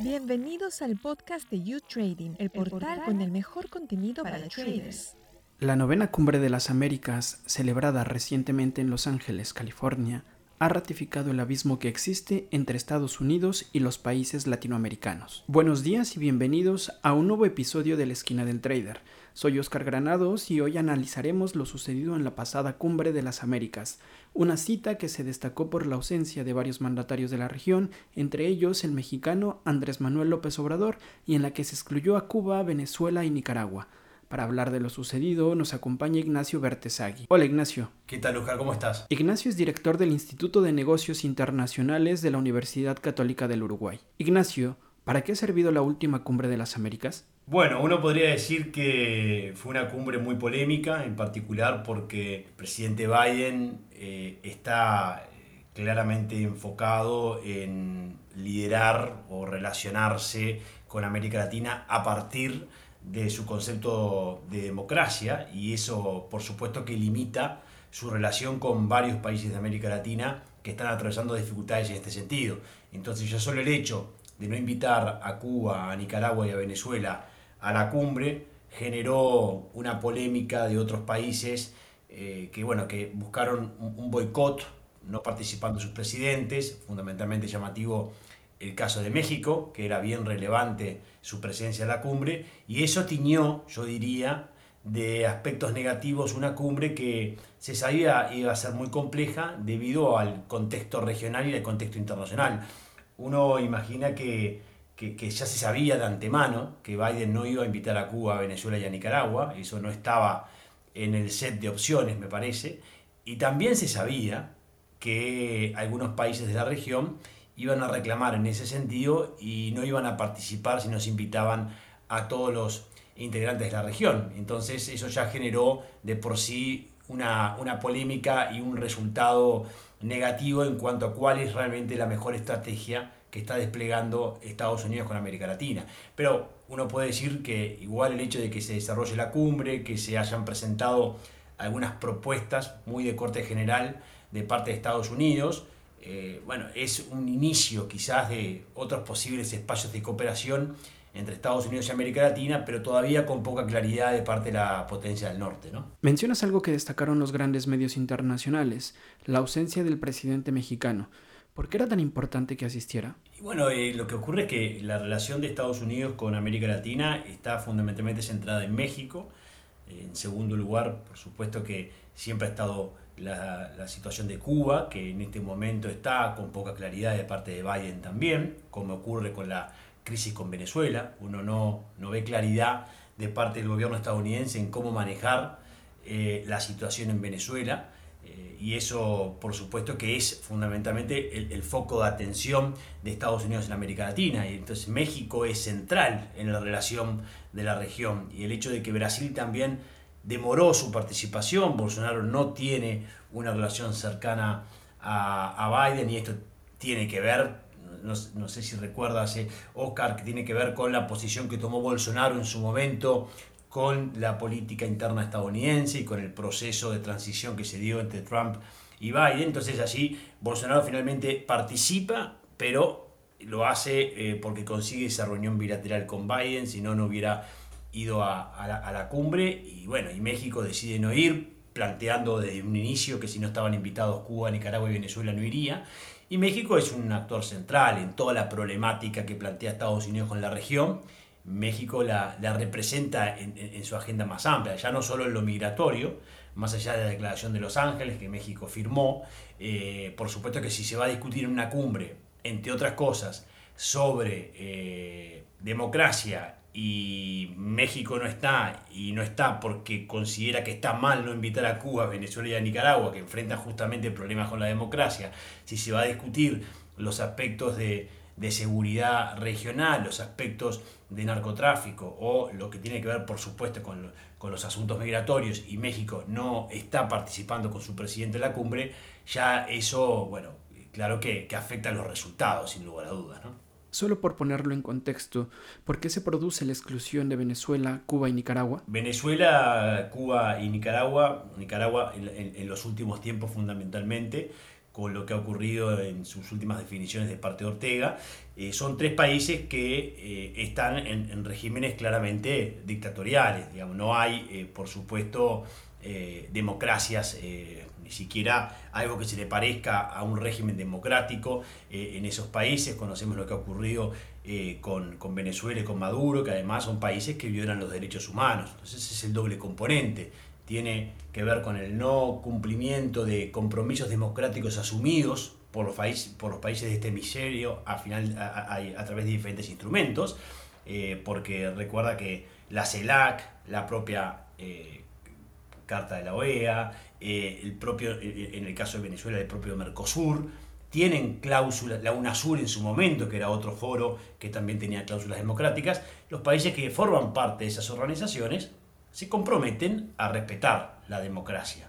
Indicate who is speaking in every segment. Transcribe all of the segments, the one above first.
Speaker 1: Bienvenidos al podcast de You Trading, el portal con el mejor contenido para traders.
Speaker 2: La novena cumbre de las Américas, celebrada recientemente en Los Ángeles, California, ha ratificado el abismo que existe entre Estados Unidos y los países latinoamericanos. Buenos días y bienvenidos a un nuevo episodio de la Esquina del Trader. Soy Oscar Granados y hoy analizaremos lo sucedido en la pasada Cumbre de las Américas, una cita que se destacó por la ausencia de varios mandatarios de la región, entre ellos el mexicano Andrés Manuel López Obrador, y en la que se excluyó a Cuba, Venezuela y Nicaragua. Para hablar de lo sucedido nos acompaña Ignacio Bertesagui. Hola Ignacio.
Speaker 3: ¿Qué tal, Oscar? ¿Cómo estás?
Speaker 2: Ignacio es director del Instituto de Negocios Internacionales de la Universidad Católica del Uruguay. Ignacio, ¿para qué ha servido la última cumbre de las Américas?
Speaker 3: Bueno, uno podría decir que fue una cumbre muy polémica, en particular porque el presidente Biden eh, está eh, claramente enfocado en liderar o relacionarse con América Latina a partir de su concepto de democracia y eso por supuesto que limita su relación con varios países de América Latina que están atravesando dificultades en este sentido. Entonces ya solo el hecho de no invitar a Cuba, a Nicaragua y a Venezuela a la cumbre generó una polémica de otros países eh, que, bueno, que buscaron un, boicot, no participando sus presidentes, fundamentalmente llamativo el caso de México, que era bien relevante su presencia en la cumbre, y eso tiñó, yo diría, de aspectos negativos una cumbre que se sabía iba a ser muy compleja debido al contexto regional y al contexto internacional. Uno imagina que, que, ya se sabía de antemano que Biden no iba a invitar a Cuba, a Venezuela y a Nicaragua, eso no estaba en el set de opciones, me parece, y también se sabía que algunos países de la región iban a reclamar en ese sentido y no iban a participar si nos invitaban a todos los integrantes de la región. Entonces eso ya generó de por sí una, una polémica y un resultado negativo en cuanto a cuál es realmente la mejor estrategia que está desplegando Estados Unidos con América Latina. Pero uno puede decir que igual el hecho de que se desarrolle la cumbre, que se hayan presentado algunas propuestas muy de corte general de parte de Estados Unidos, eh, bueno, es un inicio quizás de otros posibles espacios de cooperación entre Estados Unidos y América Latina, pero todavía con poca claridad de parte de la potencia del norte. ¿no?
Speaker 2: Mencionas algo que destacaron los grandes medios internacionales, la ausencia del presidente mexicano. ¿Por qué era tan importante que asistiera?
Speaker 3: bueno, eh, lo que ocurre es que la relación de Estados Unidos con América Latina está fundamentalmente centrada en México. En segundo lugar, por supuesto que siempre ha estado la, situación de Cuba, que en este momento está con poca claridad de parte de Biden también, como ocurre con la crisis con Venezuela. Uno no, no ve claridad de parte del gobierno estadounidense en cómo manejar eh, la situación en Venezuela. Eh, y eso, por supuesto, que es fundamentalmente el, foco de atención de Estados Unidos en América Latina. Y entonces México es central en la relación de la región. Y el hecho de que Brasil también demoró su participación, Bolsonaro no tiene una relación cercana a, Biden y esto tiene que ver, no, sé si recuerdas, eh, Oscar, que tiene que ver con la posición que tomó Bolsonaro en su momento con la política interna estadounidense y con el proceso de transición que se dio entre Trump y Biden. Entonces allí Bolsonaro finalmente participa, pero lo hace eh, porque consigue esa reunión bilateral con Biden, si no, no hubiera ido a, la, cumbre y bueno, y México decide no ir, planteando desde un inicio que si no estaban invitados Cuba, Nicaragua y Venezuela no iría. Y México es un actor central en toda la problemática que plantea Estados Unidos con la región. México la, representa en, su agenda más amplia, ya no solo en lo migratorio, más allá de la Declaración de Los Ángeles que México firmó. Eh, por supuesto que si se va a discutir en una cumbre, entre otras cosas, sobre eh, democracia y México no está, y no está porque considera que está mal no invitar a Cuba, Venezuela y a Nicaragua, que enfrentan justamente problemas con la democracia, si se va a discutir los aspectos de, seguridad regional, los aspectos de narcotráfico o lo que tiene que ver, por supuesto, con, con los asuntos migratorios y México no está participando con su presidente en la cumbre, ya eso, bueno, claro que, que afecta a los resultados, sin lugar a dudas, ¿no?
Speaker 2: Solo por ponerlo en contexto, ¿por qué se produce la exclusión de Venezuela, Cuba y Nicaragua?
Speaker 3: Venezuela, Cuba y Nicaragua, Nicaragua en, los últimos tiempos fundamentalmente, con lo que ha ocurrido en sus últimas definiciones de parte de Ortega. Eh, son tres países que eh, están en, regímenes claramente dictatoriales. Digamos. No hay, eh, por supuesto, democracias, ni siquiera algo que se le parezca a un régimen democrático en esos países. Conocemos lo que ha ocurrido con, con Venezuela y con Maduro, que además son países que violan los derechos humanos. Entonces ese es el doble componente tiene que ver con el no cumplimiento de compromisos democráticos asumidos por los, países, por los países de este hemisferio a, final, a, través de diferentes instrumentos, eh, porque recuerda que la CELAC, la propia eh, Carta de la OEA, eh, el propio, en el caso de Venezuela, el propio Mercosur, tienen cláusulas, la UNASUR en su momento, que era otro foro que también tenía cláusulas democráticas, los países que forman parte de esas organizaciones se comprometen a respetar la democracia.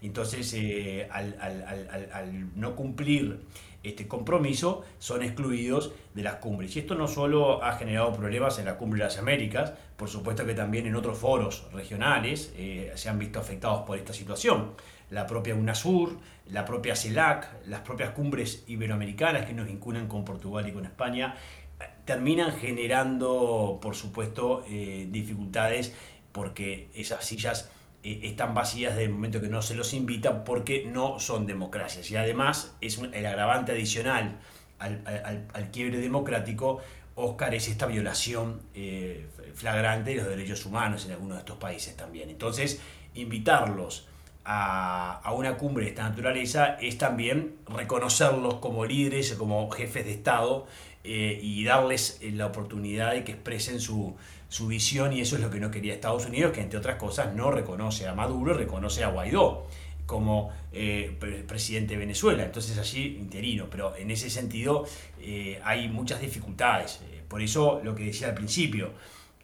Speaker 3: Entonces, eh, al, no cumplir este compromiso, son excluidos de las cumbres. Y esto no solo ha generado problemas en la Cumbre de las Américas, por supuesto que también en otros foros regionales eh, se han visto afectados por esta situación. La propia UNASUR, la propia CELAC, las propias cumbres iberoamericanas que nos vinculan con Portugal y con España, eh, terminan generando, por supuesto, dificultades porque esas sillas eh, están vacías desde el momento que no se los invita porque no son democracias. Y además es el agravante adicional al, quiebre democrático, Oscar, es esta violación eh, flagrante de los derechos humanos en algunos de estos países también. Entonces, invitarlos a, una cumbre de esta naturaleza es también reconocerlos como líderes, como jefes de Estado eh, y darles la oportunidad de que expresen su, su visión y eso es lo que no quería Estados Unidos, que entre otras cosas no reconoce a Maduro, reconoce a Guaidó como eh, presidente de Venezuela, entonces allí interino, pero en ese sentido eh, hay muchas dificultades. Eh, por eso lo que decía al principio,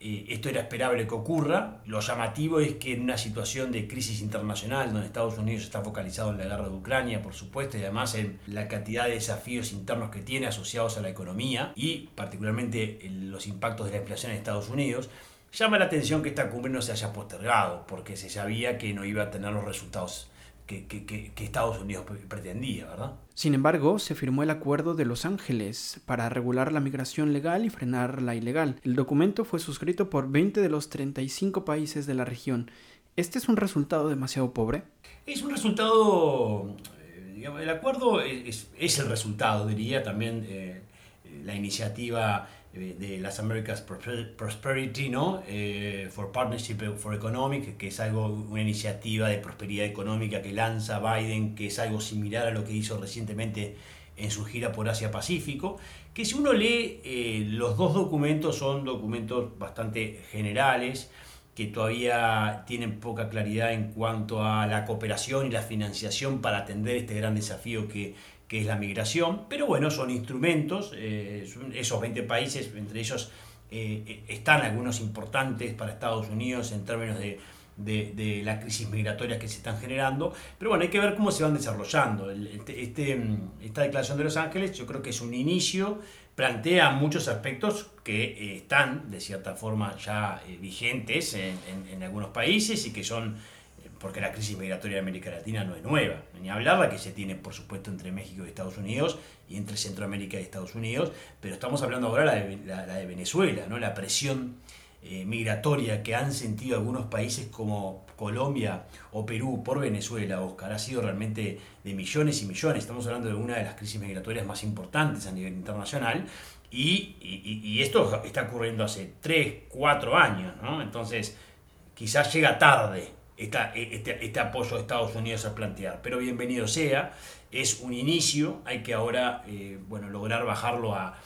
Speaker 3: esto era esperable que ocurra. Lo llamativo es que en una situación de crisis internacional, donde Estados Unidos está focalizado en la guerra de Ucrania, por supuesto, y además en la cantidad de desafíos internos que tiene asociados a la economía y particularmente los impactos de la inflación en Estados Unidos, llama la atención que esta cumbre no se haya postergado, porque se sabía que no iba a tener los resultados que, Estados Unidos pretendía, ¿verdad?
Speaker 2: Sin embargo, se firmó el Acuerdo de Los Ángeles para regular la migración legal y frenar la ilegal. El documento fue suscrito por 20 de los 35 países de la región. ¿Este es un resultado demasiado pobre?
Speaker 3: Es un resultado, eh, digamos, el acuerdo es, el resultado, diría también eh, la iniciativa de las Americas Prosperity, ¿no? Eh, for Partnership for Economic, que es algo, una iniciativa de prosperidad económica que lanza Biden, que es algo similar a lo que hizo recientemente en su gira por Asia-Pacífico, que si uno lee eh, los dos documentos son documentos bastante generales, que todavía tienen poca claridad en cuanto a la cooperación y la financiación para atender este gran desafío que que es la migración, pero bueno, son instrumentos, eh, esos 20 países, entre ellos eh, están algunos importantes para Estados Unidos en términos de, de, la crisis migratoria que se están generando, pero bueno, hay que ver cómo se van desarrollando. Este, este, esta declaración de Los Ángeles yo creo que es un inicio, plantea muchos aspectos que eh, están de cierta forma ya vigentes en, en algunos países y que son porque la crisis migratoria de América Latina no es nueva, ni hablar la que se tiene, por supuesto, entre México y Estados Unidos y entre Centroamérica y Estados Unidos, pero estamos hablando ahora de, la, de Venezuela, ¿no? la presión eh, migratoria que han sentido algunos países como Colombia o Perú por Venezuela, Oscar, ha sido realmente de millones y millones. Estamos hablando de una de las crisis migratorias más importantes a nivel internacional y, y esto está ocurriendo hace 3, 4 años, ¿no? Entonces, quizás llega tarde e, este, este, apoyo de Estados Unidos a plantear. Pero bienvenido sea, es un inicio, hay que ahora eh, bueno, lograr bajarlo a,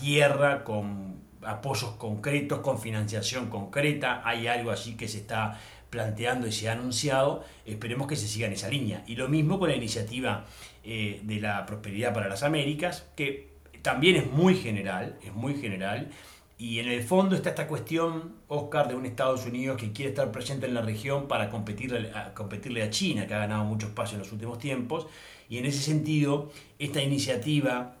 Speaker 3: tierra con apoyos concretos, con financiación concreta, hay algo así que se está planteando y se ha anunciado, esperemos que se siga en esa línea. Y lo mismo con la iniciativa eh, de la prosperidad para las Américas, que también es muy general, es muy general, y en el fondo está esta cuestión, Oscar, de un Estados Unidos que quiere estar presente en la región para competirle a, competirle a China, que ha ganado mucho espacio en los últimos tiempos. Y en ese sentido, esta iniciativa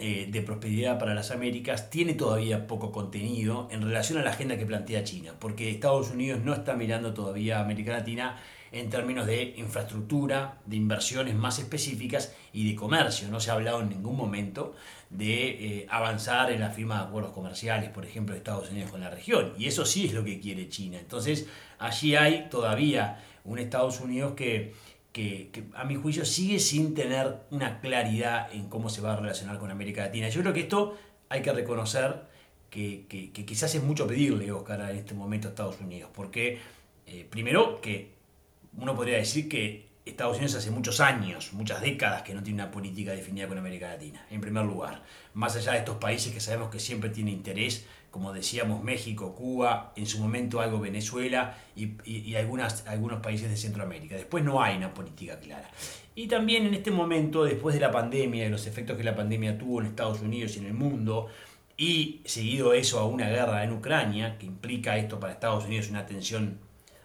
Speaker 3: eh, de prosperidad para las Américas tiene todavía poco contenido en relación a la agenda que plantea China, porque Estados Unidos no está mirando todavía a América Latina en términos de infraestructura, de inversiones más específicas y de comercio. No se ha hablado en ningún momento de eh, avanzar en la firma de acuerdos comerciales, por ejemplo, de Estados Unidos con la región. Y eso sí es lo que quiere China. Entonces, allí hay todavía un Estados Unidos que, que, a mi juicio sigue sin tener una claridad en cómo se va a relacionar con América Latina. Yo creo que esto hay que reconocer que, quizás es mucho pedirle, Oscar, en este momento a Estados Unidos, porque eh, primero que uno podría decir que Estados Unidos hace muchos años, muchas décadas que no tiene una política definida con América Latina, en primer lugar. Más allá de estos países que sabemos que siempre tienen interés, como decíamos México, Cuba, en su momento algo Venezuela y, algunos países de Centroamérica. Después no hay una política clara. Y también en este momento, después de la pandemia y los efectos que la pandemia tuvo en Estados Unidos y en el mundo, y seguido eso a una guerra en Ucrania, que implica esto para Estados Unidos una tensión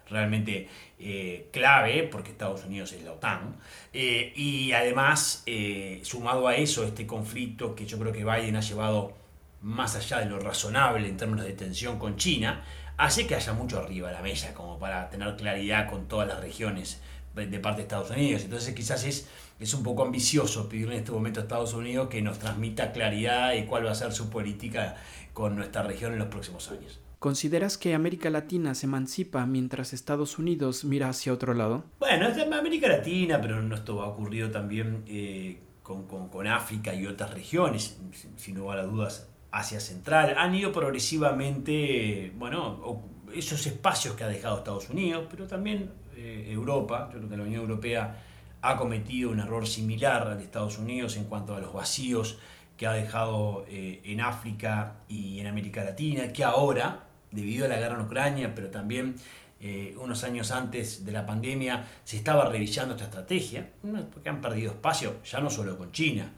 Speaker 3: realmente eh, clave, porque Estados Unidos es la OTAN, eh, y además, eh, sumado a eso, este conflicto que yo creo que Biden ha llevado más allá de lo razonable en términos de tensión con China, hace que haya mucho arriba de la mesa, como para tener claridad con todas las regiones de parte de Estados Unidos. Entonces quizás es, es un poco ambicioso pedirle en este momento a Estados Unidos que nos transmita claridad y cuál va a ser su política con nuestra región en los próximos años.
Speaker 2: ¿Consideras que América Latina se emancipa mientras Estados Unidos mira hacia otro lado?
Speaker 3: Bueno, es América Latina, pero esto ha ocurrido también eh, con, con, África y otras regiones, sin lugar a dudas, Asia Central. Han ido progresivamente, bueno, esos espacios que ha dejado Estados Unidos, pero también eh, Europa. Yo creo que la Unión Europea ha cometido un error similar al de Estados Unidos en cuanto a los vacíos que ha dejado eh, en África y en América Latina, que ahora debido a la guerra en Ucrania, pero también eh, unos años antes de la pandemia, se estaba revisando esta estrategia, porque han perdido espacio, ya no solo con China.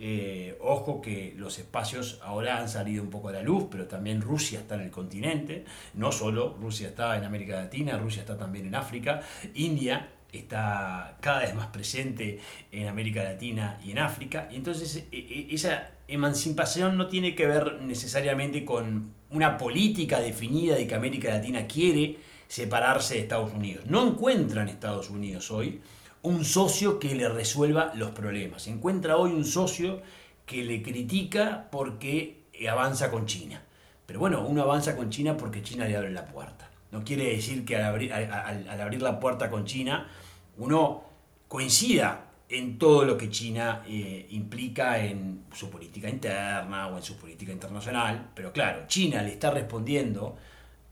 Speaker 3: Eh, ojo que los espacios ahora han salido un poco a la luz, pero también Rusia está en el continente, no solo Rusia está en América Latina, Rusia está también en África, India está cada vez más presente en América Latina y en África, y entonces e, e, esa emancipación no tiene que ver necesariamente con una política definida de que América Latina quiere separarse de Estados Unidos. No encuentra en Estados Unidos hoy un socio que le resuelva los problemas. Encuentra hoy un socio que le critica porque avanza con China. Pero bueno, uno avanza con China porque China le abre la puerta. No quiere decir que al abrir, al abrir la puerta con China uno coincida en todo lo que China eh, implica en su política interna o en su política internacional. Pero claro, China le está respondiendo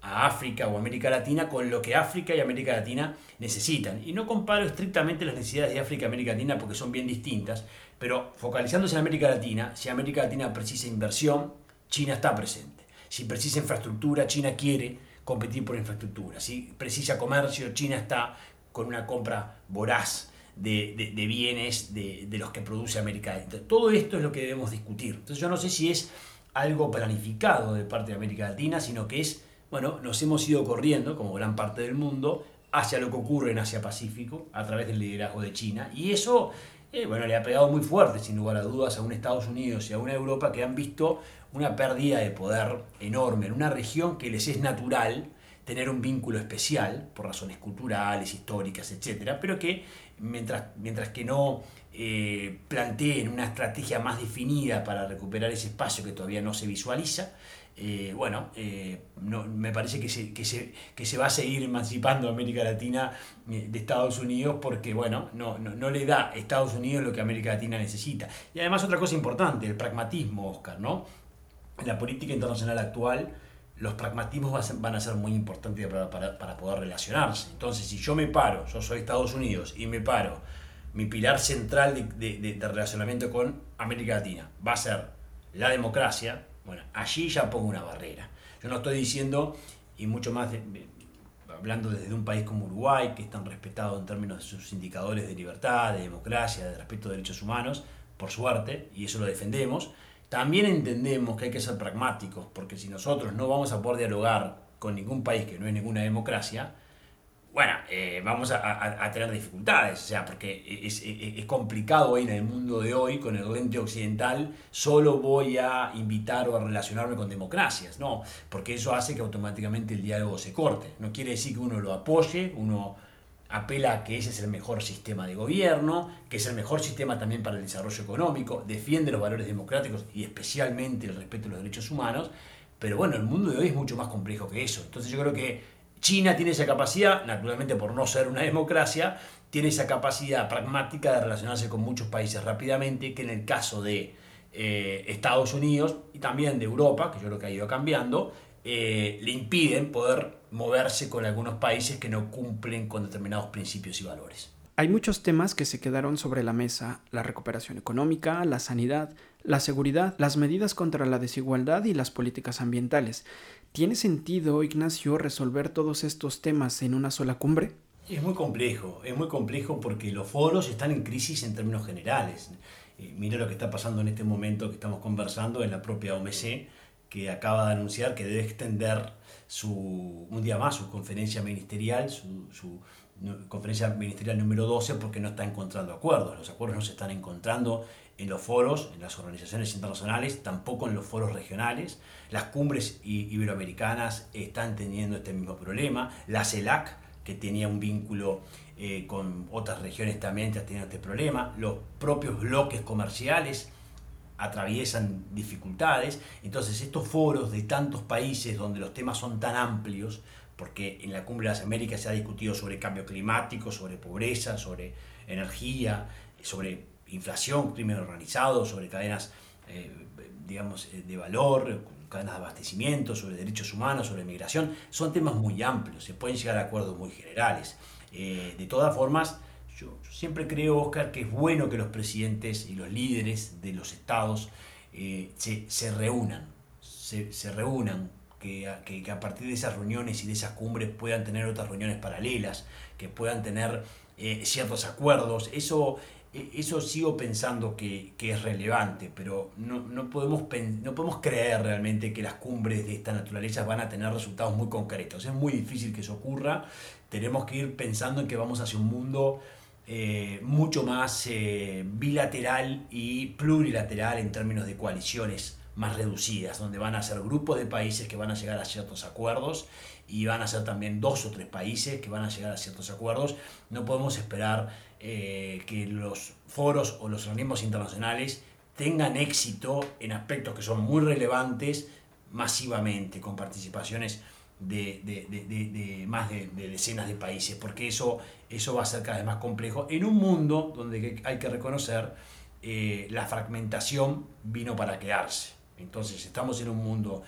Speaker 3: a África o América Latina con lo que África y América Latina necesitan. Y no comparo estrictamente las necesidades de África y América Latina porque son bien distintas, pero focalizándose en América Latina, si América Latina precisa inversión, China está presente. Si precisa infraestructura, China quiere competir por infraestructura. Si precisa comercio, China está con una compra voraz de, bienes de, los que produce América. todo esto es lo que debemos discutir. Entonces yo no sé si es algo planificado de parte de América Latina, sino que es, bueno, nos hemos ido corriendo, como gran parte del mundo, hacia lo que ocurre en Asia Pacífico, a través del liderazgo de China. Y eso, eh, bueno, le ha pegado muy fuerte, sin lugar a dudas, a un Estados Unidos y a una Europa que han visto una pérdida de poder enorme en una región que les es natural, tener un vínculo especial por razones culturales, históricas, etcétera, pero que mientras, mientras que no eh, planteen una estrategia más definida para recuperar ese espacio que todavía no se visualiza, eh, bueno, eh, no, me parece que se, que, se, que se, va a seguir emancipando América Latina de Estados Unidos porque, bueno, no, no, no, le da a Estados Unidos lo que América Latina necesita. Y además otra cosa importante, el pragmatismo, Oscar, ¿no? La política internacional actual los pragmatismos van a ser muy importantes para, poder relacionarse. Entonces, si yo me paro, yo soy Estados Unidos, y me paro, mi pilar central de, relacionamiento con América Latina va a ser la democracia, bueno, allí ya pongo una barrera. Yo no estoy diciendo, y mucho más hablando desde un país como Uruguay, que es tan respetado en términos de sus indicadores de libertad, de democracia, de respeto de derechos humanos, por suerte, y eso lo defendemos, también entendemos que hay que ser pragmáticos, porque si nosotros no vamos a poder dialogar con ningún país que no es ninguna democracia, bueno, eh, vamos a, tener dificultades, o sea, porque es, es, complicado hoy en el mundo de hoy, con el lente occidental, solo voy a invitar o a relacionarme con democracias, no, porque eso hace que automáticamente el diálogo se corte. No quiere decir que uno lo apoye, uno apela a que ese es el mejor sistema de gobierno, que es el mejor sistema también para el desarrollo económico, defiende los valores democráticos y especialmente el respeto a los derechos humanos, pero bueno, el mundo de hoy es mucho más complejo que eso. Entonces yo creo que China tiene esa capacidad, naturalmente por no ser una democracia, tiene esa capacidad pragmática de relacionarse con muchos países rápidamente, que en el caso de eh, Estados Unidos y también de Europa, que yo creo que ha ido cambiando, eh, le impiden poder moverse con algunos países que no cumplen con determinados principios y valores.
Speaker 2: Hay muchos temas que se quedaron sobre la mesa, la recuperación económica, la sanidad, la seguridad, las medidas contra la desigualdad y las políticas ambientales. ¿Tiene sentido, Ignacio, resolver todos estos temas en una sola cumbre?
Speaker 3: Es muy complejo, es muy complejo porque los foros están en crisis en términos generales. Eh, mire lo que está pasando en este momento que estamos conversando en la propia OMC, que acaba de anunciar que debe extender su, un día más su conferencia ministerial, su, conferencia ministerial número 12, porque no está encontrando acuerdos. Los acuerdos no se están encontrando en los foros, en las organizaciones internacionales, tampoco en los foros regionales. Las cumbres iberoamericanas están teniendo este mismo problema. La CELAC, que tenía un vínculo eh, con otras regiones, también está teniendo este problema. Los propios bloques comerciales atraviesan dificultades. Entonces estos foros de tantos países donde los temas son tan amplios, porque en la Cumbre de las Américas se ha discutido sobre cambio climático, sobre pobreza, sobre energía, sobre inflación, crimen organizado, sobre cadenas eh, digamos, eh, de valor, cadenas de abastecimiento, sobre derechos humanos, sobre migración, son temas muy amplios, se pueden llegar a acuerdos muy generales. Eh, de todas formas, siempre creo, Oscar, que es bueno que los presidentes y los líderes de los estados eh, se, reúnan, se, reúnan, que, a partir de esas reuniones y de esas cumbres puedan tener otras reuniones paralelas, que puedan tener eh, ciertos acuerdos. Eso, e, eso sigo pensando que, es relevante, pero no, podemos, no podemos creer realmente que las cumbres de esta naturaleza van a tener resultados muy concretos. Es muy difícil que eso ocurra. Tenemos que ir pensando en que vamos hacia un mundo eh, mucho más eh, bilateral y plurilateral en términos de coaliciones más reducidas, donde van a ser grupos de países que van a llegar a ciertos acuerdos y van a ser también dos o tres países que van a llegar a ciertos acuerdos. No podemos esperar eh, que los foros o los organismos internacionales tengan éxito en aspectos que son muy relevantes masivamente, con participaciones de, de, de, de más de, decenas de países, porque eso, eso va a ser cada vez más complejo en un mundo donde hay que reconocer eh, la fragmentación vino para quedarse. Entonces estamos en un mundo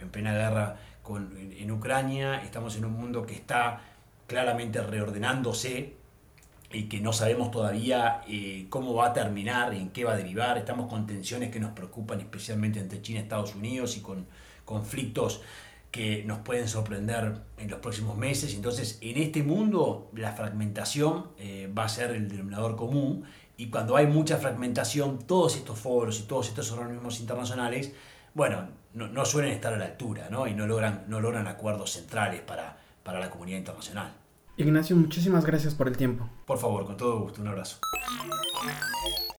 Speaker 3: en plena guerra con, en, Ucrania, estamos en un mundo que está claramente reordenándose y que no sabemos todavía eh, cómo va a terminar, en qué va a derivar. Estamos con tensiones que nos preocupan especialmente entre China y Estados Unidos y con conflictos que nos pueden sorprender en los próximos meses. Entonces, en este mundo, la fragmentación eh, va a ser el denominador común y cuando hay mucha fragmentación, todos estos foros y todos estos organismos internacionales, bueno, no, suelen estar a la altura ¿no? y no logran, no logran acuerdos centrales para, para la comunidad internacional.
Speaker 2: Ignacio, muchísimas gracias por el tiempo.
Speaker 3: Por favor, con todo gusto, un abrazo.